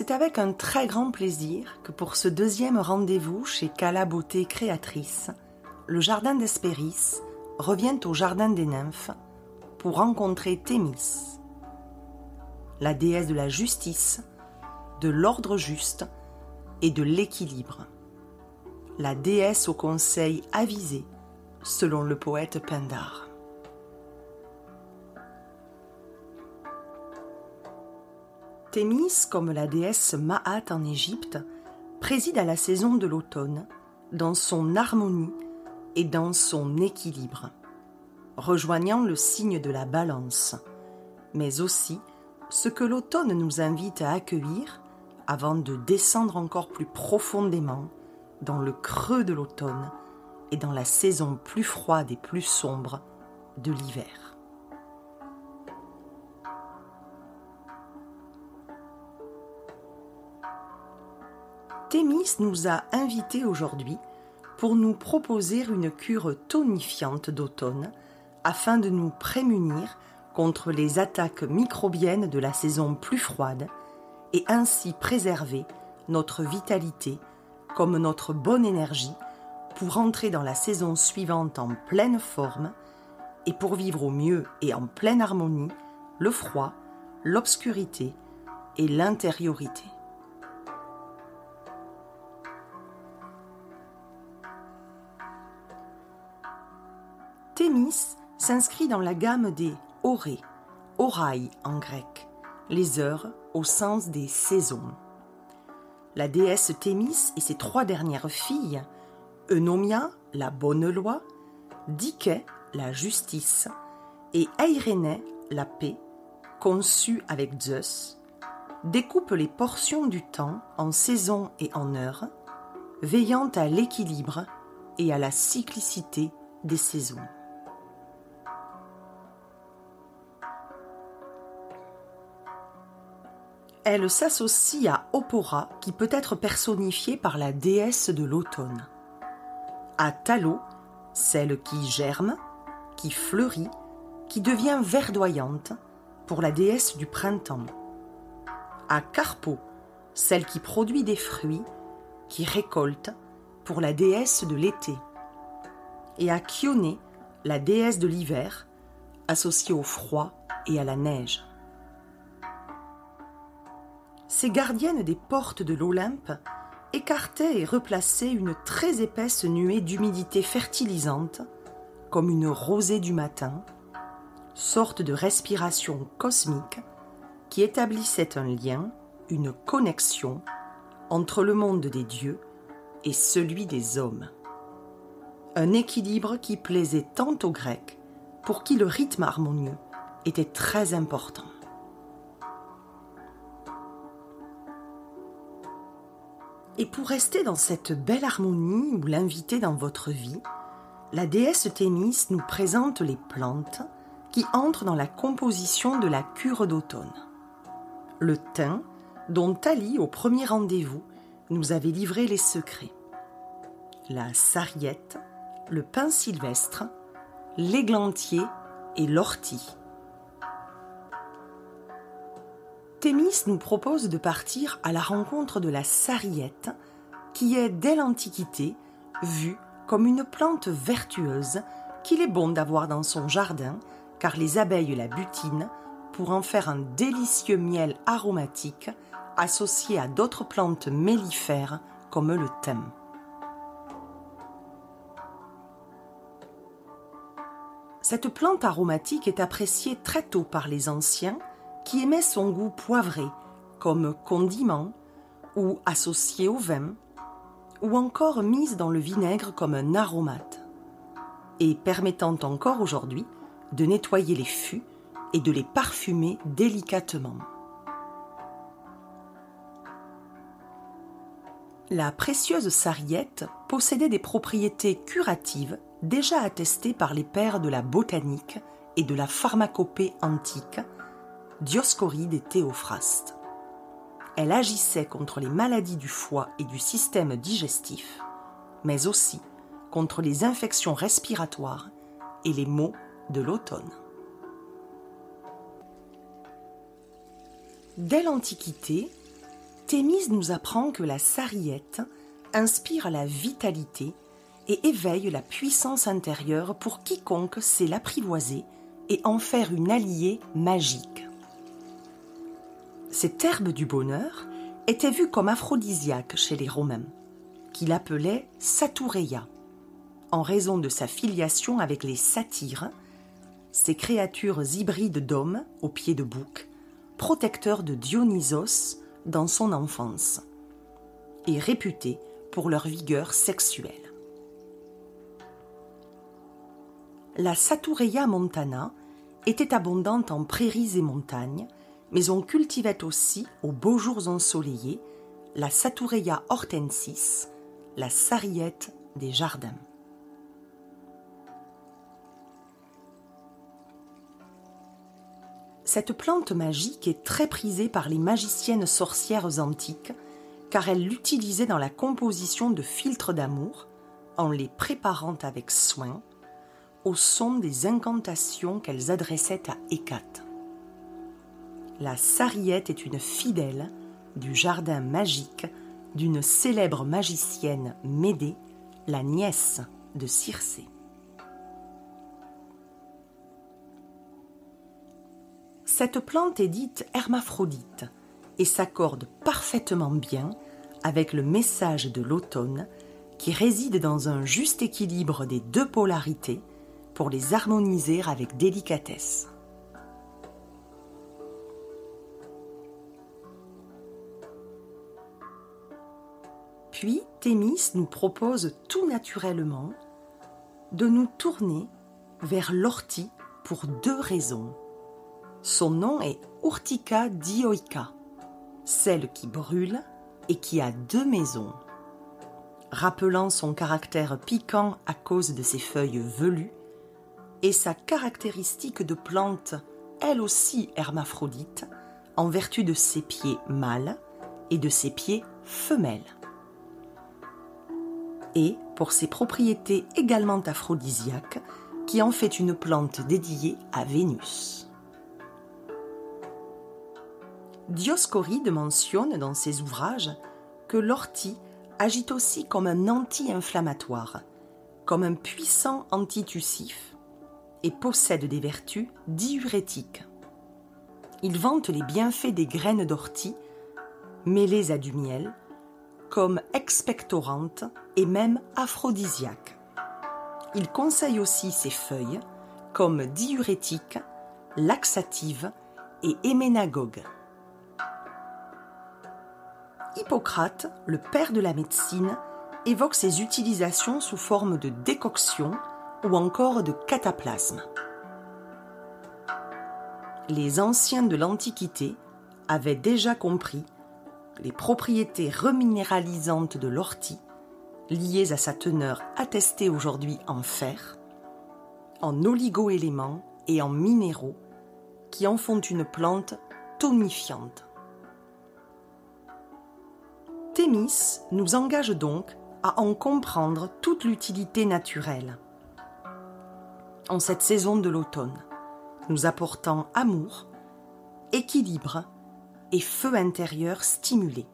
C'est avec un très grand plaisir que pour ce deuxième rendez-vous chez Cala Beauté Créatrice, le jardin d'Hespéris revient au jardin des nymphes pour rencontrer Thémis, la déesse de la justice, de l'ordre juste et de l'équilibre, la déesse au conseil avisé selon le poète Pindar. Thémis, comme la déesse Maat en Égypte, préside à la saison de l'automne, dans son harmonie et dans son équilibre, rejoignant le signe de la balance, mais aussi ce que l'automne nous invite à accueillir avant de descendre encore plus profondément dans le creux de l'automne et dans la saison plus froide et plus sombre de l'hiver. Thémis nous a invités aujourd'hui pour nous proposer une cure tonifiante d'automne afin de nous prémunir contre les attaques microbiennes de la saison plus froide et ainsi préserver notre vitalité comme notre bonne énergie pour entrer dans la saison suivante en pleine forme et pour vivre au mieux et en pleine harmonie le froid, l'obscurité et l'intériorité. S'inscrit dans la gamme des orées, orailles en grec, les heures au sens des saisons. La déesse Thémis et ses trois dernières filles, Eunomia, la bonne loi, Dike, la justice, et Eirénée, la paix, conçue avec Zeus, découpent les portions du temps en saisons et en heures, veillant à l'équilibre et à la cyclicité des saisons. Elle s'associe à Opora qui peut être personnifiée par la déesse de l'automne. À Talo, celle qui germe, qui fleurit, qui devient verdoyante pour la déesse du printemps. À Carpo, celle qui produit des fruits, qui récolte pour la déesse de l'été. Et à Chione, la déesse de l'hiver, associée au froid et à la neige. Ces gardiennes des portes de l'Olympe écartaient et replaçaient une très épaisse nuée d'humidité fertilisante, comme une rosée du matin, sorte de respiration cosmique qui établissait un lien, une connexion entre le monde des dieux et celui des hommes. Un équilibre qui plaisait tant aux Grecs, pour qui le rythme harmonieux était très important. Et pour rester dans cette belle harmonie ou l'inviter dans votre vie, la déesse Thémis nous présente les plantes qui entrent dans la composition de la cure d'automne. Le thym, dont Thalie, au premier rendez-vous, nous avait livré les secrets. La sarriette, le pin sylvestre, l'églantier et l'ortie. Thémis nous propose de partir à la rencontre de la sarriette, qui est dès l'Antiquité vue comme une plante vertueuse qu'il est bon d'avoir dans son jardin, car les abeilles la butinent pour en faire un délicieux miel aromatique associé à d'autres plantes mellifères comme le thym. Cette plante aromatique est appréciée très tôt par les anciens qui aimait son goût poivré, comme condiment, ou associé au vin, ou encore mise dans le vinaigre comme un aromate, et permettant encore aujourd'hui de nettoyer les fûts et de les parfumer délicatement. La précieuse sarriette possédait des propriétés curatives déjà attestées par les pères de la botanique et de la pharmacopée antique, Dioscoride et Théophraste. Elle agissait contre les maladies du foie et du système digestif, mais aussi contre les infections respiratoires et les maux de l'automne. Dès l'Antiquité, Thémis nous apprend que la sarriette inspire la vitalité et éveille la puissance intérieure pour quiconque sait l'apprivoiser et en faire une alliée magique. Cette herbe du bonheur était vue comme aphrodisiaque chez les Romains, qui l'appelaient Satoureia, en raison de sa filiation avec les satyres, ces créatures hybrides d'hommes aux pieds de bouc, protecteurs de Dionysos dans son enfance, et réputés pour leur vigueur sexuelle. La Satureia montana était abondante en prairies et montagnes, mais on cultivait aussi, aux beaux jours ensoleillés, la Satureia hortensis, la sarriette des jardins. Cette plante magique est très prisée par les magiciennes sorcières antiques, car elles l'utilisaient dans la composition de filtres d'amour, en les préparant avec soin, au son des incantations qu'elles adressaient à Hécate. La sarriette est une fidèle du jardin magique d'une célèbre magicienne Médée, la nièce de Circé. Cette plante est dite hermaphrodite et s'accorde parfaitement bien avec le message de l'automne qui réside dans un juste équilibre des deux polarités pour les harmoniser avec délicatesse. Puis Thémis nous propose tout naturellement de nous tourner vers l'ortie pour deux raisons. Son nom est Urtica dioica, celle qui brûle et qui a deux maisons. Rappelant son caractère piquant à cause de ses feuilles velues, et sa caractéristique de plante, elle aussi hermaphrodite, en vertu de ses pieds mâles et de ses pieds femelles. Et pour ses propriétés également aphrodisiaques, qui en fait une plante dédiée à Vénus. Dioscoride mentionne dans ses ouvrages que l'ortie agit aussi comme un anti-inflammatoire, comme un puissant antitussif et possède des vertus diurétiques. Il vante les bienfaits des graines d'ortie mêlées à du miel comme expectorantes et même aphrodisiaques. Il conseille aussi ses feuilles comme diurétiques, laxatives et héménagogues. Hippocrate, le père de la médecine, évoque ses utilisations sous forme de décoction ou encore de cataplasme. Les anciens de l'Antiquité avaient déjà compris les propriétés reminéralisantes de l'ortie, liées à sa teneur attestée aujourd'hui en fer, en oligoéléments et en minéraux, qui en font une plante tonifiante. Thémis nous engage donc à en comprendre toute l'utilité naturelle en cette saison de l'automne, nous apportant amour, équilibre et feu intérieur stimulé.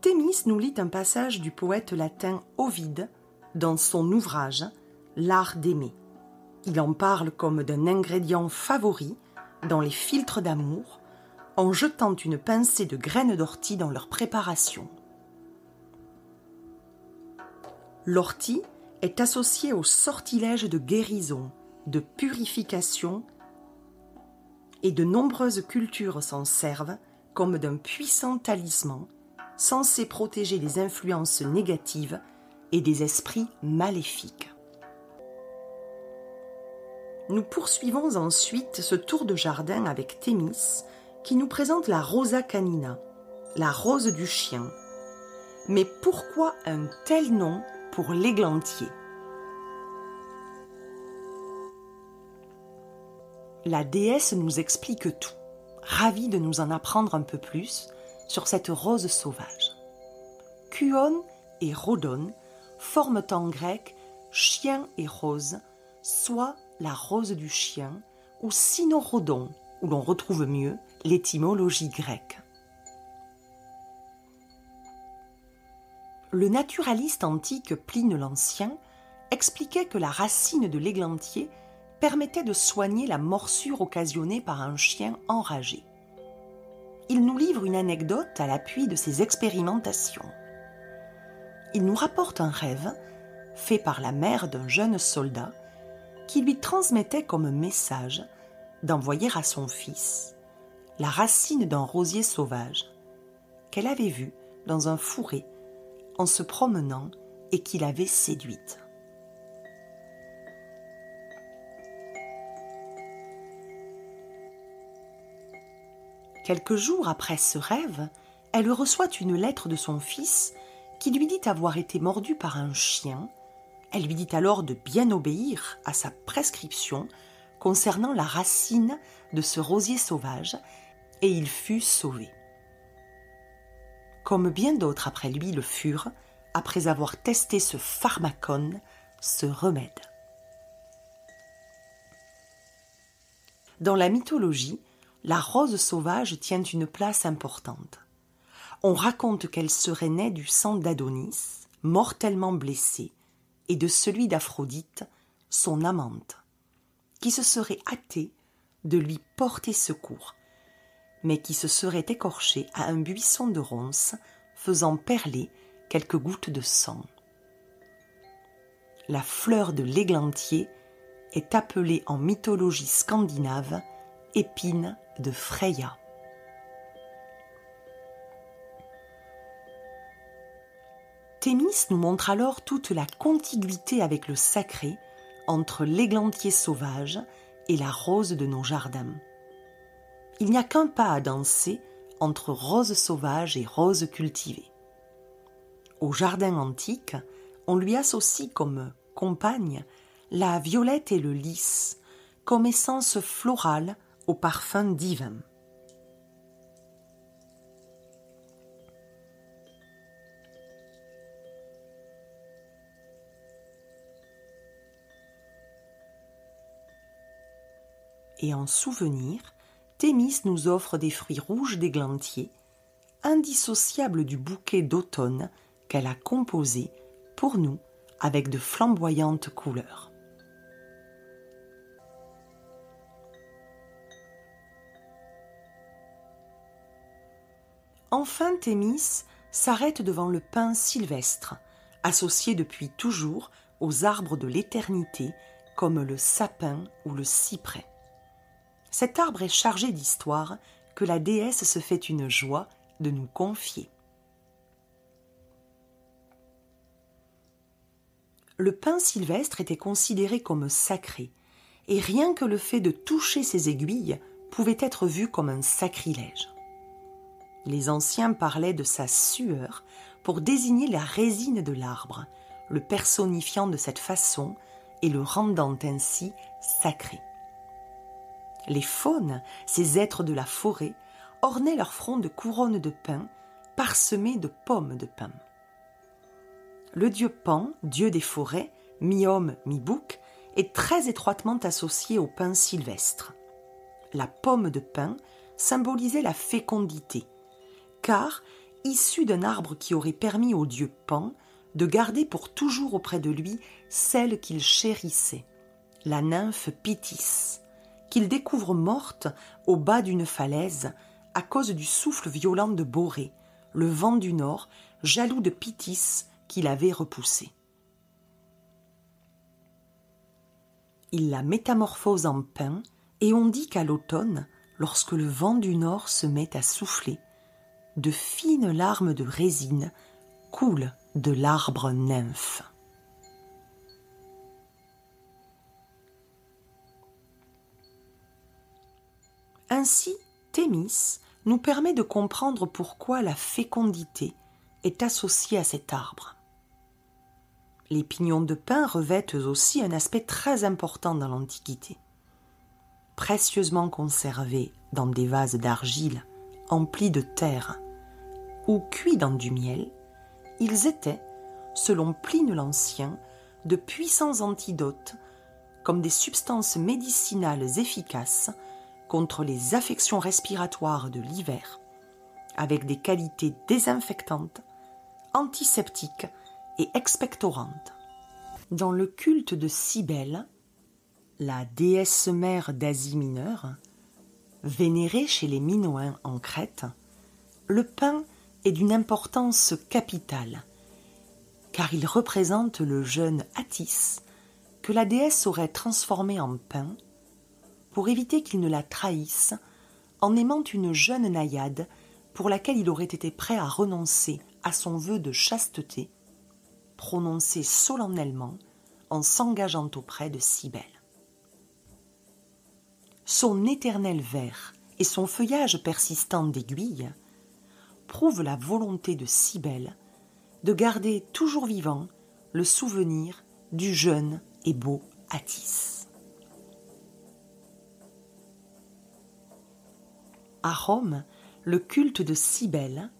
Thémis nous lit un passage du poète latin Ovide dans son ouvrage L'art d'aimer. Il en parle comme d'un ingrédient favori dans les filtres d'amour en jetant une pincée de graines d'ortie dans leur préparation. L'ortie est associée au sortilège de guérison, de purification, et de nombreuses cultures s'en servent comme d'un puissant talisman censé protéger les influences négatives et des esprits maléfiques. Nous poursuivons ensuite ce tour de jardin avec Thémis qui nous présente la Rosa canina, la rose du chien. Mais pourquoi un tel nom pour l'églantier? La déesse nous explique tout, ravie de nous en apprendre un peu plus sur cette rose sauvage. Kuon et Rhodon forment en grec chien et rose, soit la rose du chien, ou sinorodon, où l'on retrouve mieux l'étymologie grecque. Le naturaliste antique Pline l'Ancien expliquait que la racine de l'églantier permettait de soigner la morsure occasionnée par un chien enragé. Il nous livre une anecdote à l'appui de ses expérimentations. Il nous rapporte un rêve fait par la mère d'un jeune soldat qui lui transmettait comme message d'envoyer à son fils la racine d'un rosier sauvage qu'elle avait vu dans un fourré en se promenant et qu'il avait séduite. Quelques jours après ce rêve, elle reçoit une lettre de son fils qui lui dit avoir été mordu par un chien. Elle lui dit alors de bien obéir à sa prescription concernant la racine de ce rosier sauvage, et il fut sauvé. Comme bien d'autres après lui le furent, après avoir testé ce pharmacone, ce remède. Dans la mythologie, la rose sauvage tient une place importante. On raconte qu'elle serait née du sang d'Adonis, mortellement blessé, et de celui d'Aphrodite, son amante, qui se serait hâté de lui porter secours, mais qui se serait écorché à un buisson de ronces, faisant perler quelques gouttes de sang. La fleur de l'églantier est appelée en mythologie scandinave épine de Freya. Thémis nous montre alors toute la contiguïté avec le sacré entre l'églantier sauvage et la rose de nos jardins. Il n'y a qu'un pas à danser entre rose sauvage et rose cultivée. Au jardin antique, on lui associe comme compagne la violette et le lys, comme essence florale au parfum divin. Et en souvenir, Thémis nous offre des fruits rouges d'églantier, indissociables du bouquet d'automne qu'elle a composé pour nous avec de flamboyantes couleurs. Enfin Thémis s'arrête devant le pin sylvestre, associé depuis toujours aux arbres de l'éternité comme le sapin ou le cyprès. Cet arbre est chargé d'histoire que la déesse se fait une joie de nous confier. Le pin sylvestre était considéré comme sacré, et rien que le fait de toucher ses aiguilles pouvait être vu comme un sacrilège. Les anciens parlaient de sa sueur pour désigner la résine de l'arbre, le personnifiant de cette façon et le rendant ainsi sacré. Les faunes, ces êtres de la forêt, ornaient leur front de couronnes de pin parsemées de pommes de pin. Le dieu Pan, dieu des forêts, mi-homme, mi-bouc, est très étroitement associé au pin sylvestre. La pomme de pin symbolisait la fécondité, car, issu d'un arbre qui aurait permis au dieu Pan de garder pour toujours auprès de lui celle qu'il chérissait, la nymphe Pythis, qu'il découvre morte au bas d'une falaise à cause du souffle violent de Borée, le vent du nord, jaloux de Pythis qu'il avait repoussé. Il la métamorphose en pain, et on dit qu'à l'automne, lorsque le vent du nord se met à souffler, de fines larmes de résine coulent de l'arbre nymphe. Ainsi, Thémis nous permet de comprendre pourquoi la fécondité est associée à cet arbre. Les pignons de pin revêtent aussi un aspect très important dans l'Antiquité. Précieusement conservés dans des vases d'argile emplis de terre ou cuits dans du miel, ils étaient, selon Pline l'Ancien, de puissants antidotes, comme des substances médicinales efficaces contre les affections respiratoires de l'hiver, avec des qualités désinfectantes, antiseptiques et expectorantes. Dans le culte de Cybèle, la déesse mère d'Asie mineure, vénérée chez les Minoens en Crète, le pain est d'une importance capitale, car il représente le jeune Attis que la déesse aurait transformé en pain pour éviter qu'il ne la trahisse en aimant une jeune naïade pour laquelle il aurait été prêt à renoncer à son vœu de chasteté, prononcé solennellement en s'engageant auprès de Cybèle. Son éternel vert et son feuillage persistant d'aiguille prouvent la volonté de Cybèle de garder toujours vivant le souvenir du jeune et beau Attis. À Rome, le culte de Cybèle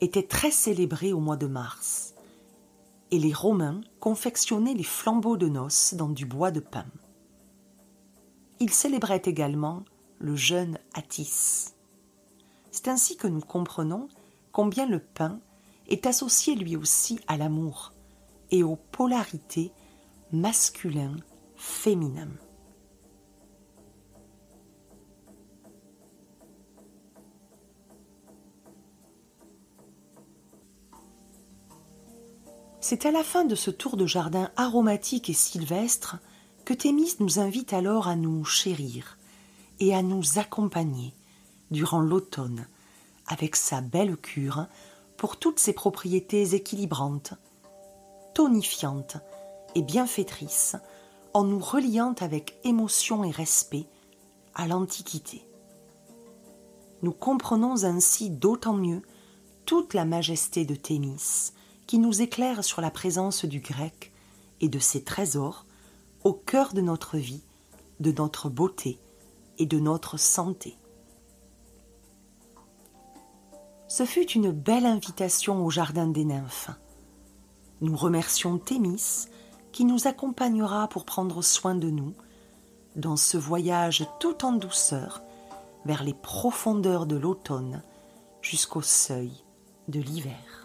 était très célébré au mois de mars, et les Romains confectionnaient les flambeaux de noces dans du bois de pin. Ils célébraient également le jeune Attis. C'est ainsi que nous comprenons combien le pain est associé lui aussi à l'amour et aux polarités masculin-féminin. C'est à la fin de ce tour de jardin aromatique et sylvestre que Thémis nous invite alors à nous chérir et à nous accompagner durant l'automne avec sa belle cure pour toutes ses propriétés équilibrantes, tonifiantes et bienfaitrices en nous reliant avec émotion et respect à l'Antiquité. Nous comprenons ainsi d'autant mieux toute la majesté de Thémis qui nous éclaire sur la présence du grec et de ses trésors au cœur de notre vie, de notre beauté et de notre santé. Ce fut une belle invitation au Jardin des Nymphes. Nous remercions Thémis qui nous accompagnera pour prendre soin de nous dans ce voyage tout en douceur vers les profondeurs de l'automne jusqu'au seuil de l'hiver.